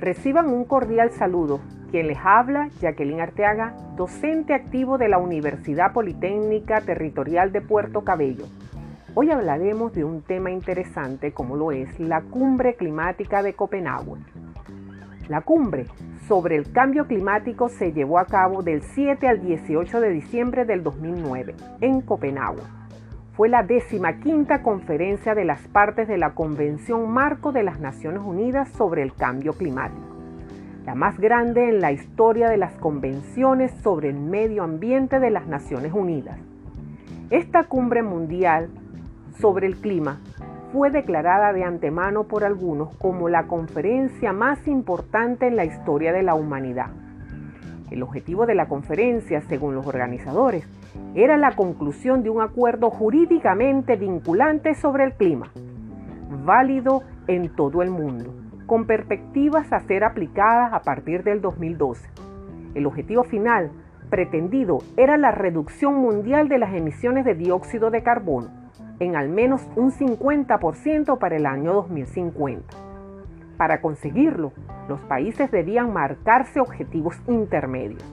Reciban un cordial saludo. Quien les habla, Jacqueline Arteaga, docente activo de la Universidad Politécnica Territorial de Puerto Cabello. Hoy hablaremos de un tema interesante como lo es la cumbre climática de Copenhague. La cumbre sobre el cambio climático se llevó a cabo del 7 al 18 de diciembre del 2009 en Copenhague. Fue la décima quinta conferencia de las partes de la Convención Marco de las Naciones Unidas sobre el Cambio Climático, la más grande en la historia de las convenciones sobre el medio ambiente de las Naciones Unidas. Esta cumbre mundial sobre el clima fue declarada de antemano por algunos como la conferencia más importante en la historia de la humanidad. El objetivo de la conferencia, según los organizadores, era la conclusión de un acuerdo jurídicamente vinculante sobre el clima, válido en todo el mundo, con perspectivas a ser aplicadas a partir del 2012. El objetivo final pretendido era la reducción mundial de las emisiones de dióxido de carbono en al menos un 50% para el año 2050. Para conseguirlo, los países debían marcarse objetivos intermedios.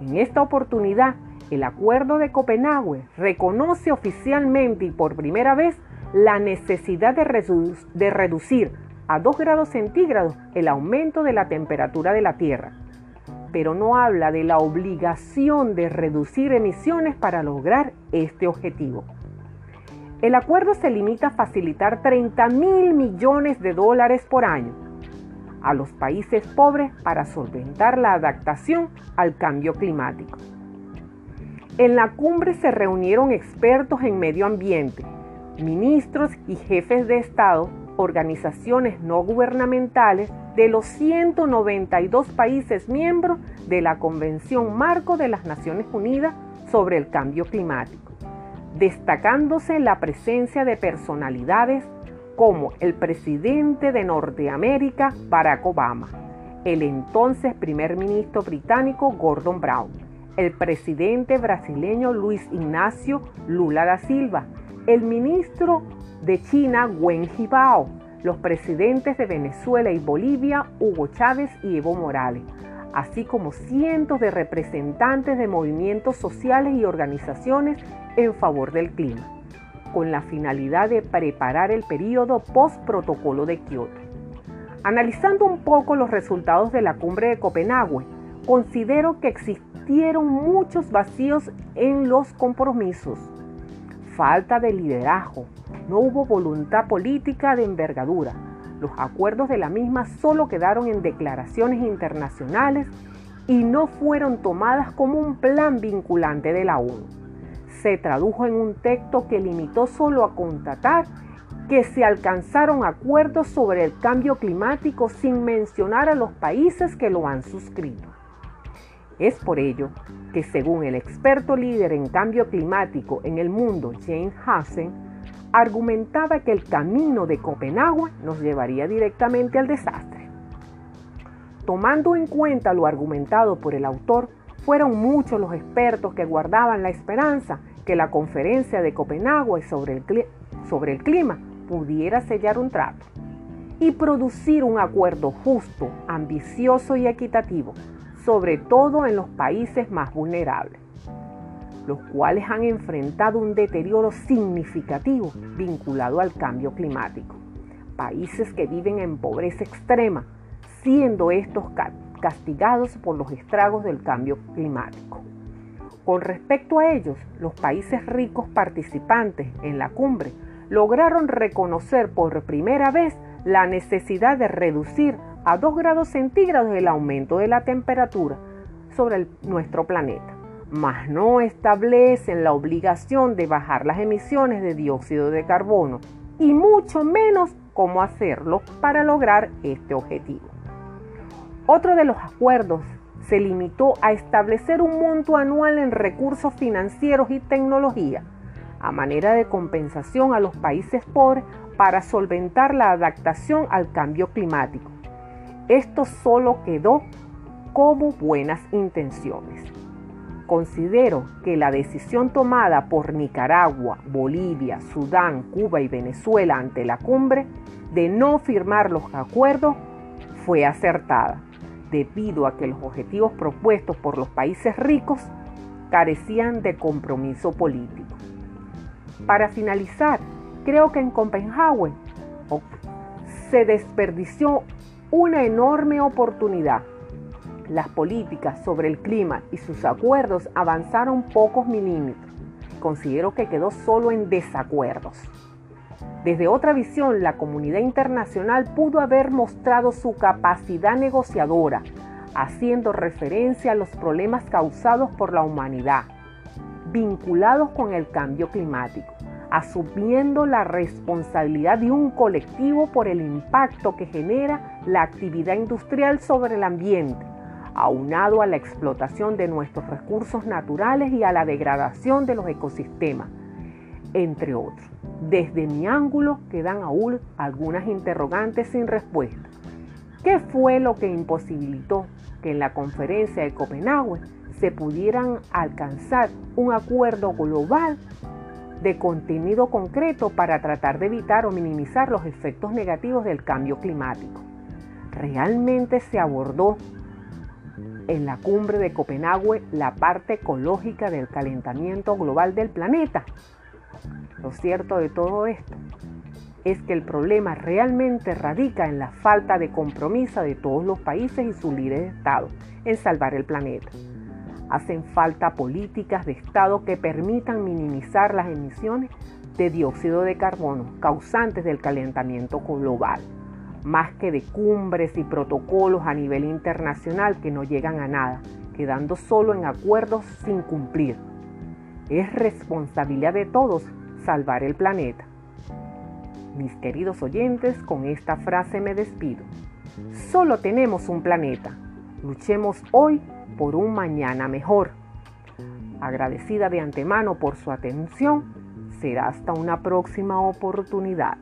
En esta oportunidad, el Acuerdo de Copenhague reconoce oficialmente y por primera vez la necesidad de, reducir a 2 grados centígrados el aumento de la temperatura de la Tierra, pero no habla de la obligación de reducir emisiones para lograr este objetivo. El acuerdo se limita a facilitar 30 mil millones de dólares por año a los países pobres para solventar la adaptación al cambio climático. En la cumbre se reunieron expertos en medio ambiente, ministros y jefes de Estado, organizaciones no gubernamentales de los 192 países miembros de la Convención Marco de las Naciones Unidas sobre el Cambio Climático destacándose la presencia de personalidades como el presidente de Norteamérica, Barack Obama, el entonces primer ministro británico Gordon Brown, el presidente brasileño Luis Ignacio Lula da Silva, el ministro de China Wen Jiabao, los presidentes de Venezuela y Bolivia Hugo Chávez y Evo Morales, así como cientos de representantes de movimientos sociales y organizaciones en favor del clima, con la finalidad de preparar el periodo post-protocolo de Kioto. Analizando un poco los resultados de la cumbre de Copenhague, considero que existieron muchos vacíos en los compromisos. Falta de liderazgo, no hubo voluntad política de envergadura, los acuerdos de la misma solo quedaron en declaraciones internacionales y no fueron tomadas como un plan vinculante de la ONU. Se tradujo en un texto que limitó solo a constatar que se alcanzaron acuerdos sobre el cambio climático sin mencionar a los países que lo han suscrito. Es por ello que según el experto líder en cambio climático en el mundo, James Hansen, argumentaba que el camino de Copenhague nos llevaría directamente al desastre. Tomando en cuenta lo argumentado por el autor, fueron muchos los expertos que guardaban la esperanza que la conferencia de Copenhague sobre el, sobre el clima pudiera sellar un trato y producir un acuerdo justo, ambicioso y equitativo, sobre todo en los países más vulnerables los cuales han enfrentado un deterioro significativo vinculado al cambio climático. Países que viven en pobreza extrema, siendo estos castigados por los estragos del cambio climático. Con respecto a ellos, los países ricos participantes en la cumbre lograron reconocer por primera vez la necesidad de reducir a 2 grados centígrados el aumento de la temperatura sobre nuestro planeta mas no establecen la obligación de bajar las emisiones de dióxido de carbono y mucho menos cómo hacerlo para lograr este objetivo. Otro de los acuerdos se limitó a establecer un monto anual en recursos financieros y tecnología a manera de compensación a los países pobres para solventar la adaptación al cambio climático. Esto solo quedó como buenas intenciones. Considero que la decisión tomada por Nicaragua, Bolivia, Sudán, Cuba y Venezuela ante la cumbre de no firmar los acuerdos fue acertada, debido a que los objetivos propuestos por los países ricos carecían de compromiso político. Para finalizar, creo que en Copenhague se desperdició una enorme oportunidad. Las políticas sobre el clima y sus acuerdos avanzaron pocos milímetros. Considero que quedó solo en desacuerdos. Desde otra visión, la comunidad internacional pudo haber mostrado su capacidad negociadora, haciendo referencia a los problemas causados por la humanidad, vinculados con el cambio climático, asumiendo la responsabilidad de un colectivo por el impacto que genera la actividad industrial sobre el ambiente, aunado a la explotación de nuestros recursos naturales y a la degradación de los ecosistemas, entre otros. Desde mi ángulo quedan aún algunas interrogantes sin respuesta. ¿Qué fue lo que imposibilitó que en la conferencia de Copenhague se pudieran alcanzar un acuerdo global de contenido concreto para tratar de evitar o minimizar los efectos negativos del cambio climático? ¿Realmente se abordó en la cumbre de Copenhague la parte ecológica del calentamiento global del planeta? Lo cierto de todo esto es que el problema realmente radica en la falta de compromiso de todos los países y sus líderes de Estado en salvar el planeta. Hacen falta políticas de Estado que permitan minimizar las emisiones de dióxido de carbono causantes del calentamiento global, más que de cumbres y protocolos a nivel internacional que no llegan a nada, quedando solo en acuerdos sin cumplir. Es responsabilidad de todos salvar el planeta. Mis queridos oyentes, con esta frase me despido. Solo tenemos un planeta. Luchemos hoy por un mañana mejor. Agradecida de antemano por su atención, será hasta una próxima oportunidad.